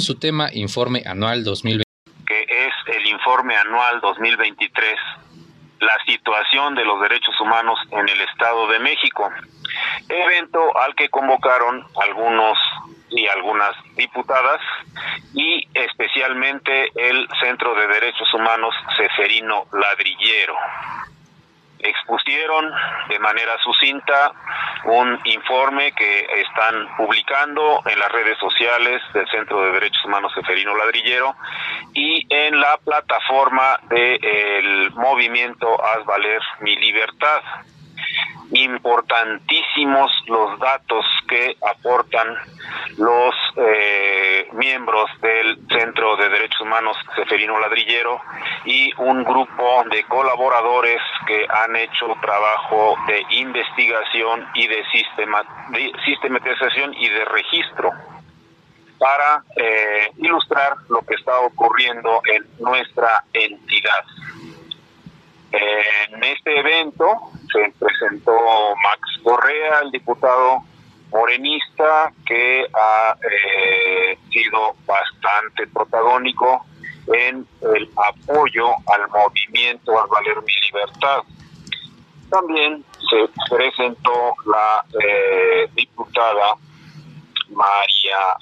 su tema Informe Anual 2020. Que es el Informe Anual 2023, la situación de los derechos humanos en el Estado de México. Evento al que convocaron algunos y algunas diputadas y especialmente el Centro de Derechos Humanos Ceferino Ladrillero expusieron de manera sucinta un informe que están publicando en las redes sociales del Centro de Derechos Humanos Seferino Ladrillero y en la plataforma del movimiento Haz Valer Mi Libertad importantísimos los datos que aportan los eh, miembros del Centro de Derechos Humanos Seferino Ladrillero y un grupo de colaboradores que han hecho trabajo de investigación y de, sistema, sistematización y de registro para eh, ilustrar lo que está ocurriendo en nuestra entidad. En este evento se presentó Max Correa, el diputado morenista, que ha eh, sido bastante protagónico en el apoyo al movimiento al valer mi libertad. También se presentó la eh, diputada María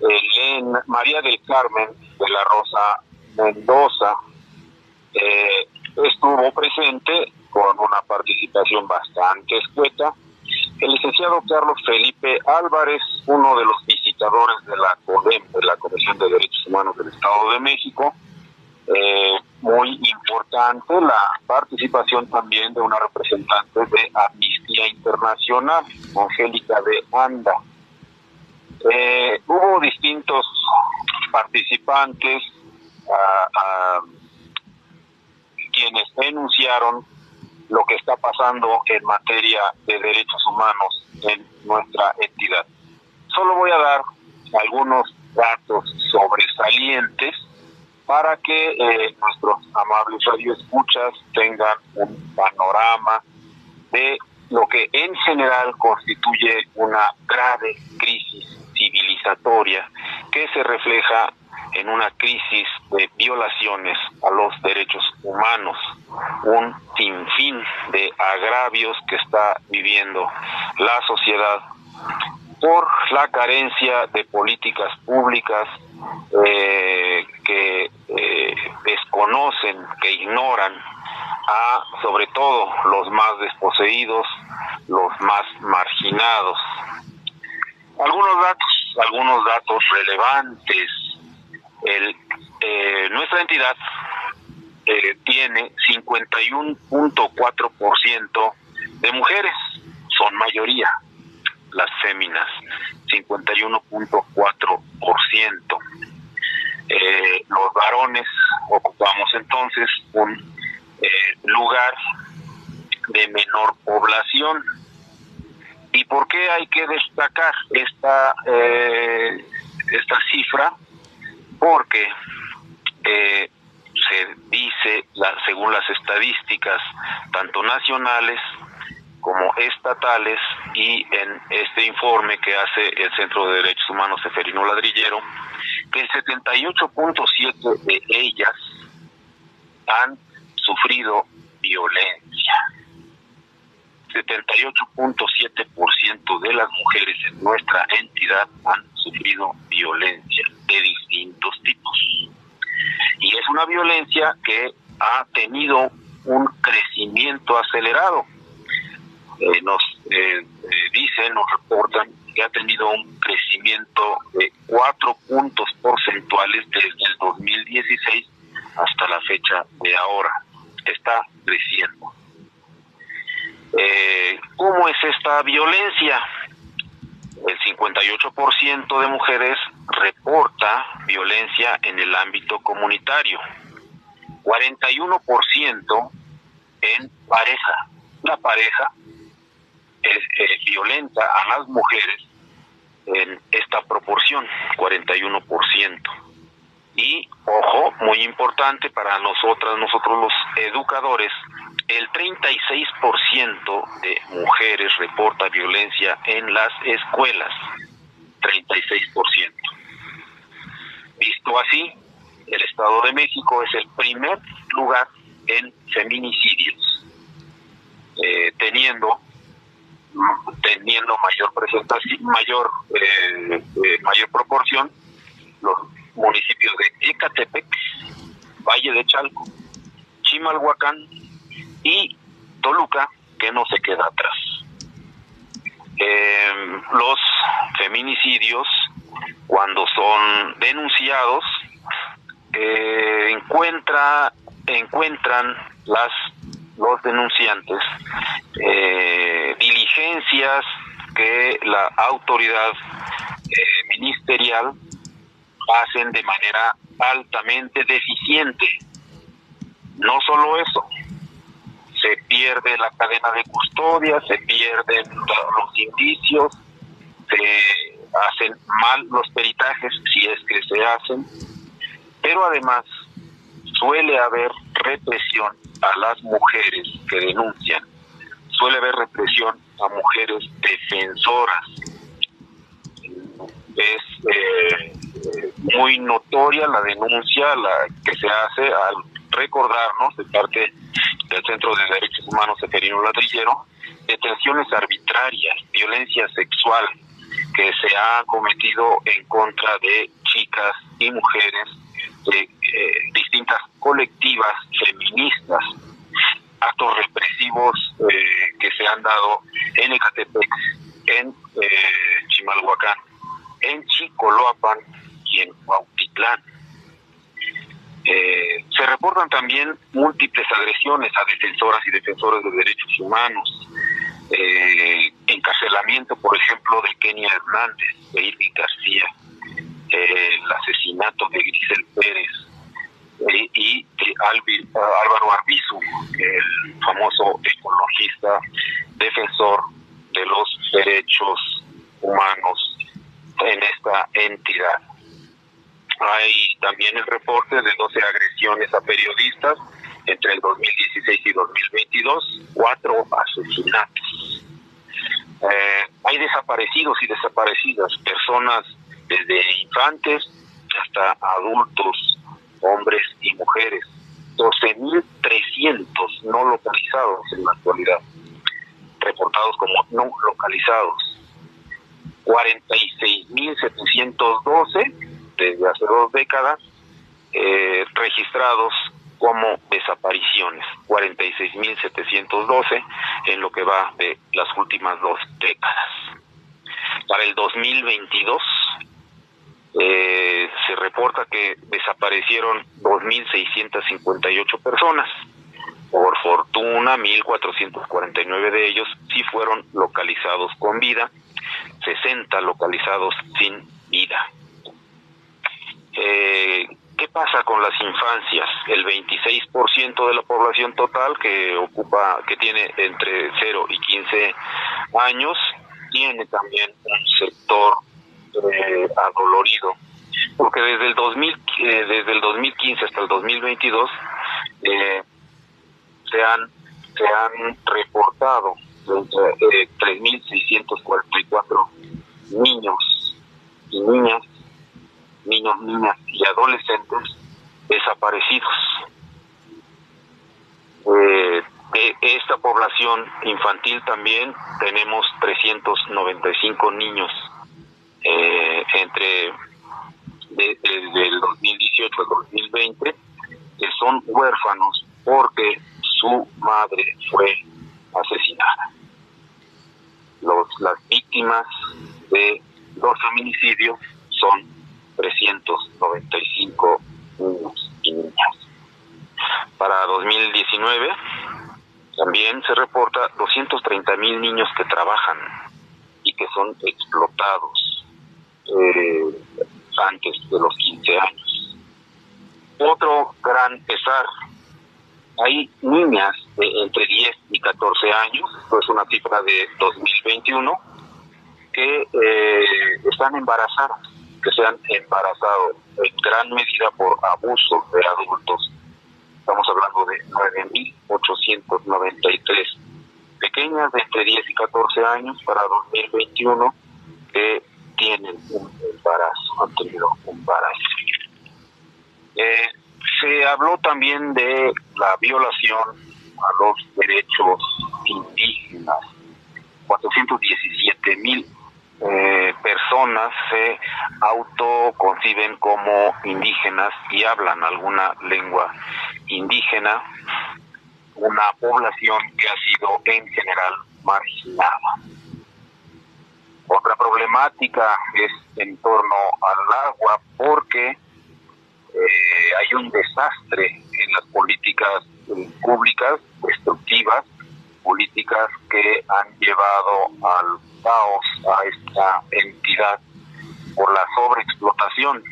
Elena, María del Carmen de la Rosa Mendoza, eh, estuvo presente con una participación bastante escueta el licenciado Carlos Felipe Álvarez, uno de los visitadores de la CODEM, de la Comisión de Derechos Humanos del Estado de México, eh, muy importante la participación también de una representante de Amnistía Internacional, Angélica de Anda. Eh, hubo distintos participantes, a quienes denunciaron lo que está pasando en materia de derechos humanos en nuestra entidad. Solo voy a dar algunos datos sobresalientes para que eh, nuestros amables radioescuchas tengan un panorama de lo que en general constituye una grave crisis civilizatoria que se refleja en una crisis de violaciones a los derechos humanos, un sinfín de agravios que está viviendo la sociedad por la carencia de políticas públicas eh, que eh, desconocen, que ignoran a sobre todo los más desposeídos, los más marginados. Algunos datos, algunos datos relevantes el, eh, nuestra entidad eh, tiene 51.4% de mujeres, son mayoría las féminas, 51.4%. Eh, los varones ocupamos entonces un eh, lugar de menor población. ¿Y por qué hay que destacar esta, eh, esta cifra? Porque eh, se dice, la, según las estadísticas, tanto nacionales como estatales, y en este informe que hace el Centro de Derechos Humanos Seferino Ladrillero, que el 78.7 de ellas han sufrido violencia. 78.7% de las mujeres en nuestra entidad han sufrido violencia de distintos tipos. Y es una violencia que ha tenido un crecimiento acelerado. Eh, nos eh, eh, dicen, nos reportan que ha tenido un crecimiento de cuatro puntos porcentuales desde el 2016 hasta la fecha de ahora. Está creciendo. ¿Cómo es esta violencia? el 58% de mujeres reporta violencia en el ámbito comunitario, 41% en pareja. La pareja es, violenta a las mujeres en esta proporción, 41%. Y, ojo, muy importante para nosotras, nosotros los educadores, el 36% de mujeres reporta violencia en las escuelas. 36%. Tanto así, el Estado de México es el primer lugar en feminicidios, eh, teniendo teniendo mayor presentación, mayor eh, eh, mayor proporción los municipios de Ecatepec, Valle de Chalco, Chimalhuacán y Toluca, que no se queda atrás. los feminicidios, cuando son denunciados, encuentra, encuentran las los denunciantes eh, diligencias que la autoridad eh, ministerial hacen de manera altamente deficiente. No solo eso, pierde la cadena de custodia, se pierden los indicios, se hacen mal los peritajes si es que se hacen, pero además suele haber represión a las mujeres que denuncian, suele haber represión a mujeres defensoras. Es eh, muy notoria la denuncia la que se hace al recordarnos de parte del Centro de Derechos Humanos Seferino Ladrillero detenciones arbitrarias, violencia sexual que se ha cometido en contra de chicas y mujeres de eh, distintas colectivas feministas, actos represivos eh, que se han dado en Ecatepec, en eh, Chimalhuacán, en Chicoloapan y en Huautitlán. se reportan también múltiples agresiones a defensoras y defensores de derechos humanos, encarcelamiento, por ejemplo, de Kenia Hernández, de Irving García, el asesinato de Grisel Pérez eh, y de Álvaro Arbizu, el famoso ecologista defensor de los derechos humanos en esta entidad. Hay también el reporte de 12 agresiones a periodistas entre el 2016 y 2022, cuatro asesinatos. Eh, hay desaparecidos y desaparecidas, personas desde infantes hasta adultos, hombres y mujeres. 12.300 no localizados en la actualidad, reportados como no localizados. 46.712 desde hace dos décadas eh, registrados como desapariciones, 46.712 en lo que va de las últimas dos décadas. Para el 2022 eh, se reporta que desaparecieron 2.658 personas. Por fortuna, 1.449 de ellos sí fueron localizados con vida, 60 localizados sin vida. Eh, ¿Qué pasa con las infancias? El 26% de la población total que ocupa, que tiene entre 0 y 15 años, tiene también un sector eh, adolorido, porque desde el 2000, eh, desde el 2015 hasta el 2022 eh, se han se han reportado eh, 3.644 niños y niñas, niños, niñas y adolescentes desaparecidos. Eh, de esta población infantil también tenemos 395 niños eh, entre desde el 2018 al 2020 que son huérfanos porque su madre fue asesinada. Los, las víctimas de los feminicidios son 395 niños y niñas. Para 2019 también se reporta 230 mil niños que trabajan y que son explotados eh, antes de los 15 años. Otro gran pesar, hay niñas de entre 10 y 14 años, esto es una cifra de 2021, que eh, están embarazadas, que se han embarazado en gran medida por abuso de adultos. Estamos hablando de 9.893 pequeñas de entre 10 y 14 años para 2021 que tienen un embarazo, han tenido un embarazo. habló también de la violación a los derechos indígenas. 417 mil eh, personas se autoconciben como indígenas y hablan alguna lengua indígena, una población que ha sido en general marginada. Otra problemática es en torno al agua porque eh, hay un desastre en las políticas públicas destructivas, políticas que han llevado al caos a esta entidad por la sobreexplotación.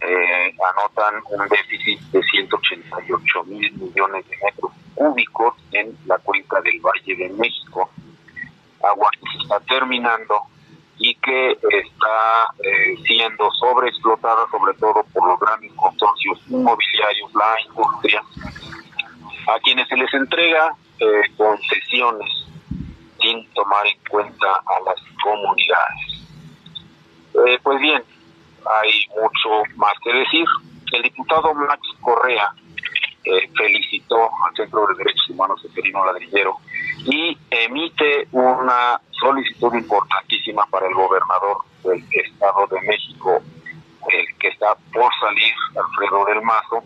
Eh, anotan un déficit de 188 mil millones de metros cúbicos en la cuenca del Valle de México, agua que se está terminando y que está eh, siendo sobreexplotada sobre todo por los grandes consorcios inmobiliarios, la industria, a quienes se les entrega eh, concesiones sin tomar en cuenta a las comunidades. Eh, pues bien, hay mucho más que decir. El diputado Max Correa felicitó al Centro de Derechos Humanos Seferino Ladrillero y emite una solicitud importantísima para el gobernador del Estado de México, el que está por salir, Alfredo del Mazo,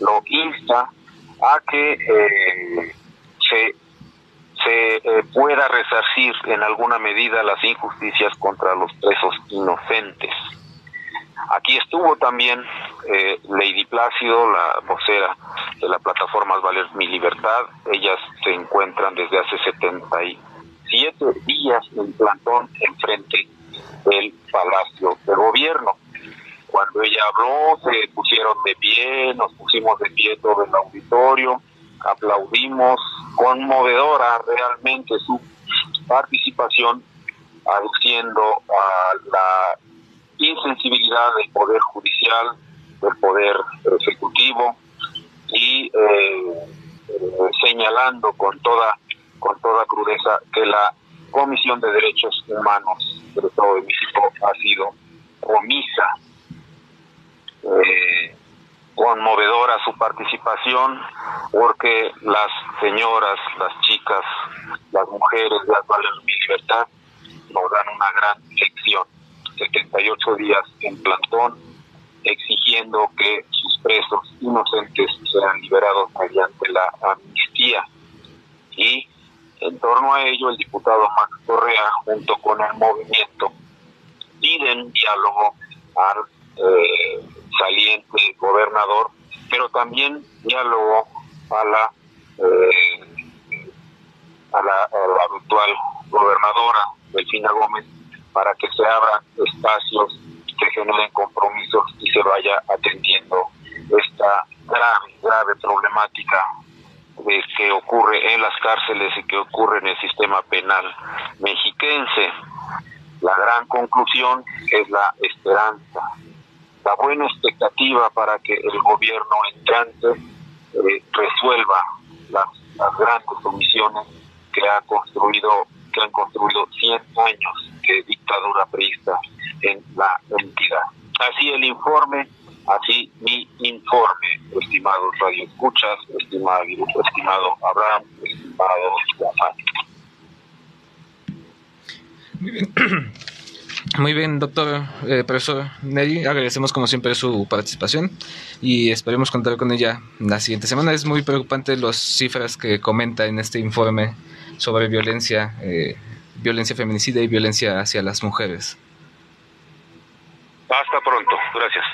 lo insta a que eh, se, se eh, pueda resarcir en alguna medida las injusticias contra los presos inocentes. Aquí estuvo también eh, Lady Plácido, la vocera de la plataforma Valer Mi Libertad. Ellas se encuentran desde hace 77 días en plantón enfrente del Palacio de Gobierno. Cuando ella habló, se pusieron de pie, nos pusimos de pie todo el auditorio, aplaudimos, conmovedora realmente su participación, aduciendo a la insensibilidad del Poder Judicial, del Poder Ejecutivo y eh, señalando con toda, con toda crudeza que la Comisión de Derechos Humanos del Estado de México ha sido omisa. Eh, conmovedora su participación porque las señoras, las chicas, las mujeres de Valen Mi Libertad nos dan una gran lección 78 días en plantón, exigiendo que sus presos inocentes sean liberados mediante la amnistía. Y en torno a ello, el diputado Max Correa, junto con el movimiento, piden diálogo al eh, saliente gobernador, pero también diálogo a la, eh, a la, a la actual gobernadora Delfina Gómez para que se abran espacios, que generen compromisos y se vaya atendiendo esta grave, grave problemática de que ocurre en las cárceles y que ocurre en el sistema penal mexiquense. La gran conclusión es la esperanza, la buena expectativa para que el gobierno entrante eh, resuelva las, las grandes omisiones que ha construido, que han construido 100 años dictadura priista en la entidad. Así el informe, así mi informe, estimados radioescuchas, estimado, estimado Abraham, estimado Juan. Muy bien. Muy bien, doctor eh, profesor Neri, agradecemos como siempre su participación y esperemos contar con ella la siguiente semana. Es muy preocupante las cifras que comenta en este informe sobre violencia eh, violencia feminicida y violencia hacia las mujeres. Hasta pronto, gracias.